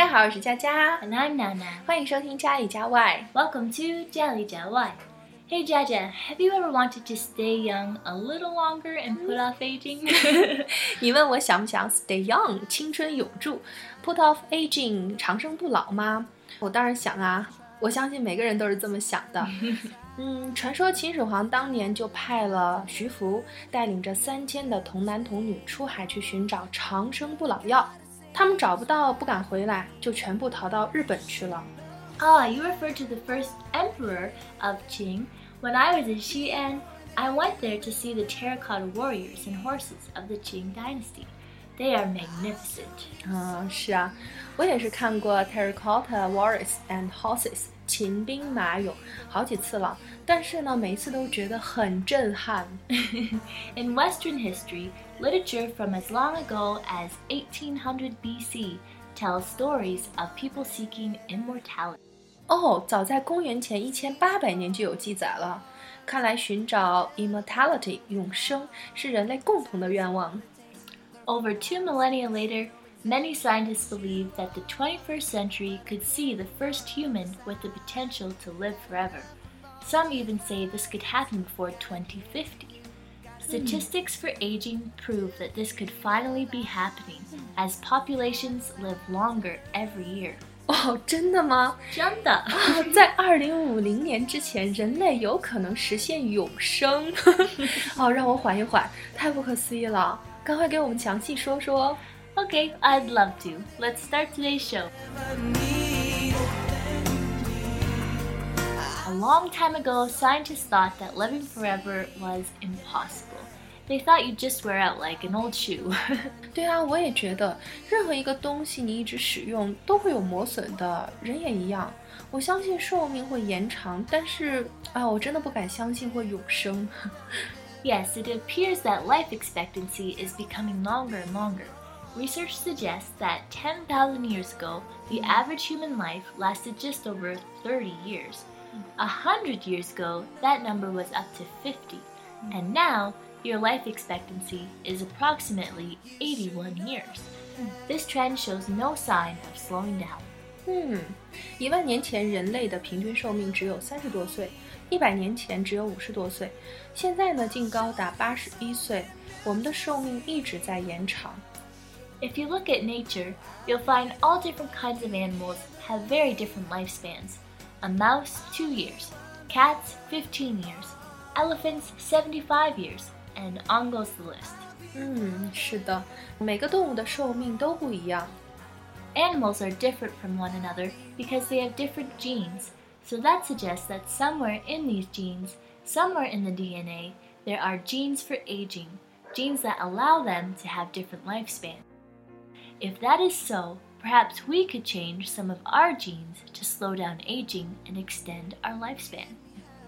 大家好，我是佳佳，And I'm Nana. 欢迎收听家里家外。Welcome to Jelly Jelly. Hey Jaja, have you ever wanted to stay young a little longer and put off aging? 你问我想不想 stay young，青春永驻，put off aging，长生不老吗？我当然想啊，我相信每个人都是这么想的。嗯，传说秦始皇当年就派了徐福带领着三千的童男童女出海去寻找长生不老药，他们找不到，不敢回来，就全部逃到日本去了。 ah, you refer to the first emperor of Qing. When I was in Xi'an, I went there to see the terracotta warriors and horses of the Qing dynasty. They are magnificent. 嗯，是啊，我也是看过 Terracotta Warriors and Horses 秦兵马俑好几次了，但是呢，每一次都觉得很震撼。 In Western history, literature from as long ago as 1800 BC tells stories of people seeking immortality. 哦，早在公元前一千八百年就有记载了。看来寻找 immortality 永生是人类共同的愿望。 Over two millennia later, many scientists believe that the 21st century could see the first human with the potential to live forever. Some even say this could happen before 2050. Statistics for aging prove that this could finally be happening as populations live longer every year. 哦，真的吗？真的。哦，在二零五零年之前，人类有可能实现永生。哦，让我缓一缓，太不可思议了！赶快给我们详细说说。 Okay, I'd love to. Let's start today's show. A long time ago, scientists thought that living forever was impossible. They thought you'd just wear out like an old shoe. 对啊，我也觉得，任何一个东西你一直使用都会有磨损的，人也一样。我相信寿命会延长，但是啊，我真的不敢相信会永生。 yes, it appears that life expectancy is becoming longer and longer. Research suggests that 10,000 years ago, the average human life lasted just over 30 years. A hundred years ago, that number was up to 50. And now, your life expectancy is approximately 81 years. This trend shows no sign of slowing down. 嗯，一万年前人类的平均寿命只有三十多岁，一百年前只有五十多岁，现在呢竟高达八十一岁。我们的寿命一直在延长。 If you look at nature, you'll find all different kinds of animals have very different lifespans. A mouse, 2 years. Cats, 15 years. Elephants, 75 years. And on goes the list. 嗯，是的，每个动物的寿命都不一样。 Animals are different from one another because they have different genes. So that suggests that somewhere in these genes, somewhere in the DNA, there are genes for aging, genes that allow them to have different lifespans. If that is so, perhaps we could change some of our genes to slow down aging and extend our lifespan.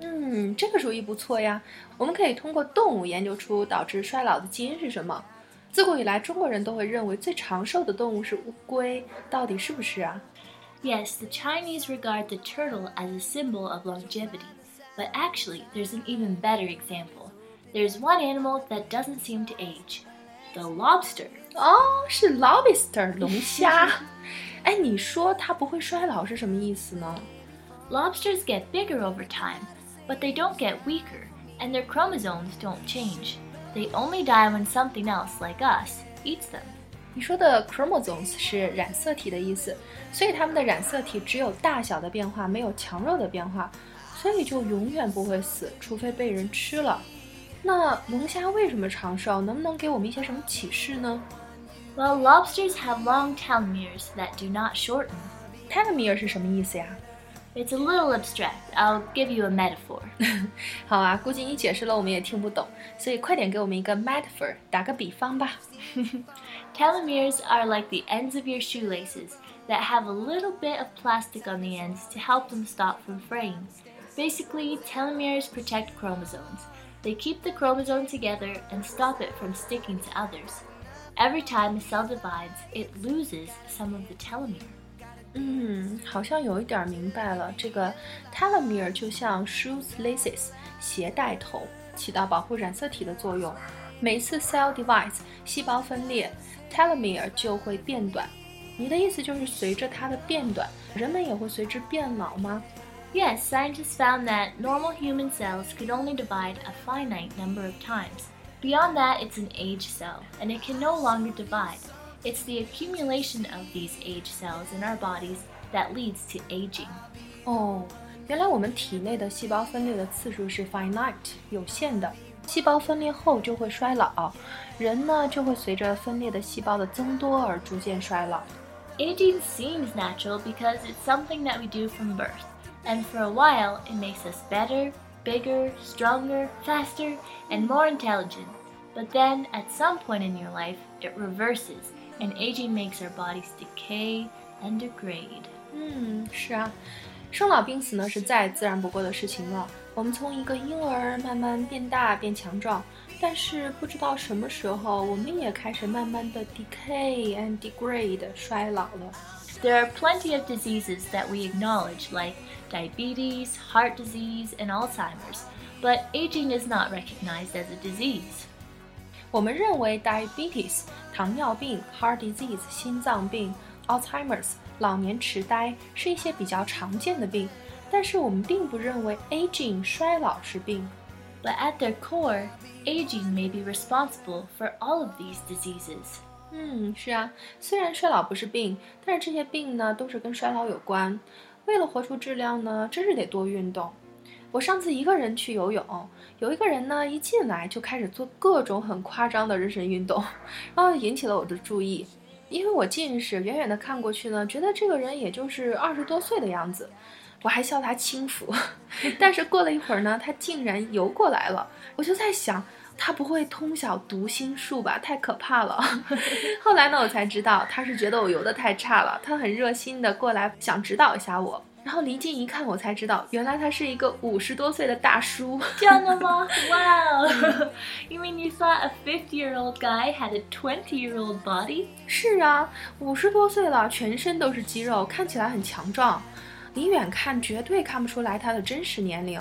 嗯，这个主意不错呀。我们可以通过动物研究出导致衰老的基因是什么。自古以来，中国人都会认为最长寿的动物是乌龟，到底是不是啊？ Yes, the Chinese regard the turtle as a symbol of longevity, but actually, there's an even better example. There's one animal that doesn't seem to age the lobster. 哦，是 lobster 龙虾。哎，你说它不会衰老是什么意思呢？ Lobsters get bigger over time, but they don't get weaker, and their chromosomes don't change. They only die when something else, like us, eats them. 你说的 chromosomes 是染色体的意思，所以它们的染色体只有大小的变化，没有强弱的变化，所以就永远不会死，除非被人吃了。 那龙虾为什么长寿？能不能给我们一些什么启示呢 Well, lobsters have long telomeres that do not shorten. ？telomere 是什么意思呀？ It's a little abstract. I'll give you a metaphor. 好啊，估计你解释了我们也听不懂，所以快点给我们一个 metaphor，打个比方吧。 Telomeres are like the ends of your shoelaces that have a little bit of plastic on the ends to help them stop from fraying. Basically, telomeres protect chromosomes. They keep the chromosome together and stop it from sticking to others. Every time a cell divides, it loses some of the telomere. 嗯，好像有一点明白了。这个 telomere 就像 shoelaces 鞋带头，起到保护染色体的作用。每次 cell divides 细胞分裂，telomere 就会变短。 你的意思就是随着它的变短，人们也会随之变老吗？ Yes, scientists found that normal human cells could only divide a finite number of times. Beyond that, it's an age cell, and it can no longer divide. It's the accumulation of these age cells in our bodies that leads to aging. 哦，原来我们体内的细胞分裂的次数是 finite 有限的，细胞分裂后就会衰老，人呢就会随着分裂的细胞的增多而逐渐衰老。 Aging seems natural because it's something that we do from birth, and for a while, it makes us better, bigger, stronger, faster, and more intelligent. But then, at some point in your life, it reverses, and aging makes our bodies decay and degrade. 嗯，是啊，生老病死呢是再自然不过的事情了。我们从一个婴儿慢慢变大变强壮，但是不知道什么时候，我们也开始慢慢的 decay and degrade 衰老了。 There are plenty of diseases that we acknowledge, like diabetes, heart disease, and Alzheimer's, but aging is not recognized as a disease. 我们认为 diabetes 糖尿病、heart disease 心脏病、Alzheimer's 老年痴呆是一些比较常见的病，但是我们并不认为 aging 衰老是病。 But at their core, aging may be responsible for all of these diseases. 嗯，是啊，虽然衰老不是病，但是这些病呢都是跟衰老有关。 为了活出质量呢，真是得多运动。我上次一个人去游泳，有一个人呢一进来就开始做各种很夸张的热身运动，然后引起了我的注意。因为我近视，远远的看过去呢，觉得这个人也就是二十多岁的样子，我还笑他轻浮。但是过了一会儿呢，他竟然游过来了，我就在想。他不会通晓读心术吧？太可怕了！后来呢，我才知道他是觉得我游得太差了，他很热心的过来想指导一下我。然后离近一看，我才知道，原来他是一个五十多岁的大叔。Wow! you mean you thought a 50 year old guy had a twenty-year-old body? 是啊，五十多岁了，全身都是肌肉，看起来很强壮。离远看绝对看不出来他的真实年龄。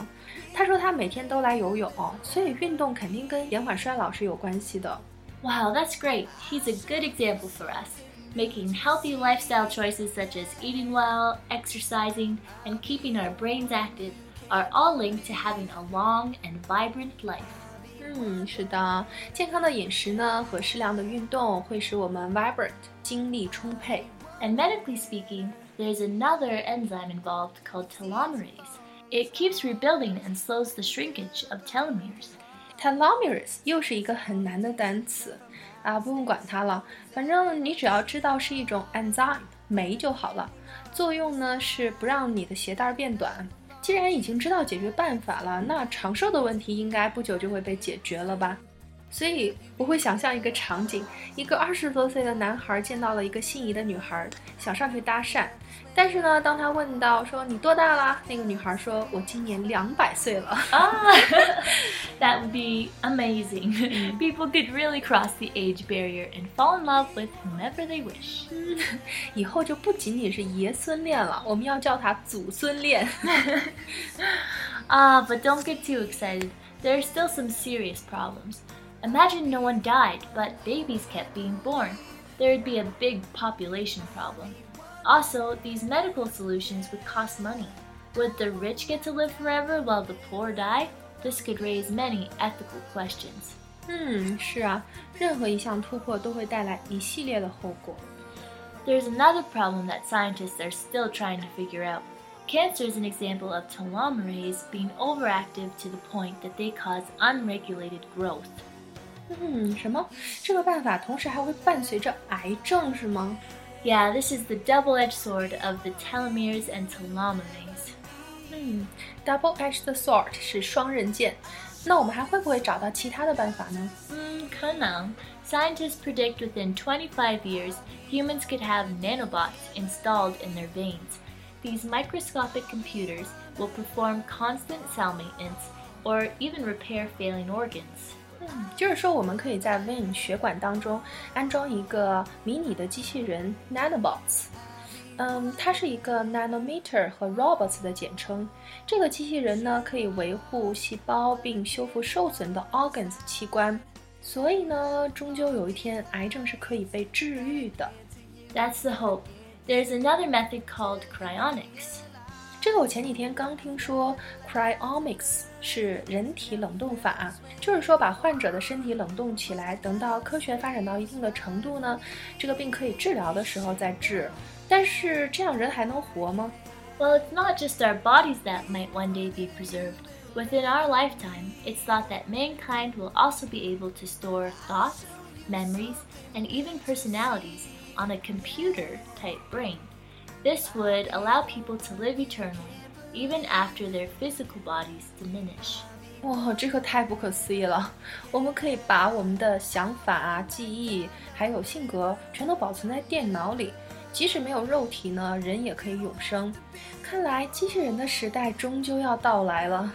他说他每天都来游泳，所以运动肯定跟延缓衰老是有关系的。 Wow, that's great. He's a good example for us. Making healthy lifestyle choices such as eating well, exercising, and keeping our brains active are all linked to having a long and vibrant life. 嗯，是的，健康的饮食呢和适量的运动会使我们 vibrant，精力充沛。 And medically speaking, there's another enzyme involved called telomerase. It keeps rebuilding and slows the shrinkage of telomeres. telomerase 又是一个很难的单词啊，不用管它了，反正你只要知道是一种 enzyme 酶就好了。作用呢是不让你的鞋带变短。既然已经知道解决办法了，那长寿的问题应该不久就会被解决了吧？所以我会想象一个场景：一个二十多岁的男孩见到了一个心仪的女孩，想上去搭讪。但是呢，当他问到说你多大啦，那个女孩说：“我今年两百岁了。Ah, that would be amazing. People could really cross the age barrier and fall in love with whomever they wish. ”以后就不仅仅是爷孙恋了，我们要叫他祖孙恋。Ah, but don't get too excited. There are still some serious problems. Imagine no one died, but babies kept being born. There would be a big population problem. Also, these medical solutions would cost money. Would the rich get to live forever while the poor die? This could raise many ethical questions. 嗯，是啊，任何一项突破都会带来一系列的后果。 There's another problem that scientists are still trying to figure out. Cancer is an example of telomerase being overactive to the point that they cause unregulated growth. 嗯，什么？这个办法同时还会伴随着癌症是吗？ Yeah, this is the double edged sword of the telomeres and telomerase. 嗯，double-edged sword 是双刃剑。那我们还会不会找到其他的办法呢？ Hmm, 可能. Scientists predict within 25 years, humans could have nanobots installed in their veins. These microscopic computers will perform constant cell maintenance or even repair failing organs. 嗯，就是说我们可以在 vein 血管当中安装一个迷你的机器人 nanobots。嗯，它是一个 nanometer 和 robots 的简称。这个机器人呢，可以维护细胞并修复受损的 organs 器官。所以呢，终究有一天，癌症是可以被治愈的。That's the hope. There's another method called cryonics. 这个我前几天刚听说，cryonics 是人体冷冻法，就是说把患者的身体冷冻起来，等到科学发展到一定的程度呢，这个病可以治疗的时候再治。但是这样人还能活吗？Well, it's not just our bodies that might one day be preserved. Within our lifetime, it's thought that mankind will also be able to store thoughts, memories, and even personalities on a computer type brain. This would allow people to live eternally, even after their physical bodies diminish. 哇，这个太不可思议了！我们可以把我们的想法啊、记忆还有性格全都保存在电脑里，即使没有肉体呢，人也可以永生。看来机器人的时代终究要到来了。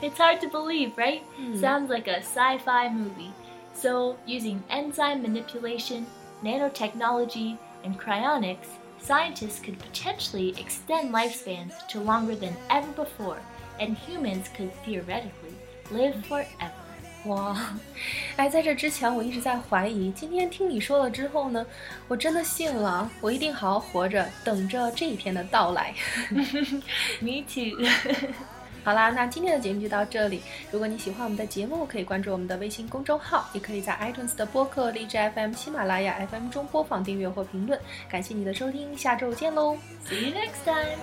It's hard to believe, right? Sounds like a sci-fi movie. So, using enzyme manipulation, nanotechnology, and cryonics, scientists could potentially extend lifespans to longer than ever before, and humans could theoretically live forever. 哇，哎，在这之前我一直在怀疑，今天听你说了之后呢，我真的信了，我一定好好活着，等着这一天的到来。Me too 好啦，那今天的节目就到这里。如果你喜欢我们的节目，可以关注我们的微信公众号，也可以在 iTunes 的播客、荔枝 FM、喜马拉雅 FM 中播放、订阅或评论。感谢你的收听，下周见喽！See you next time.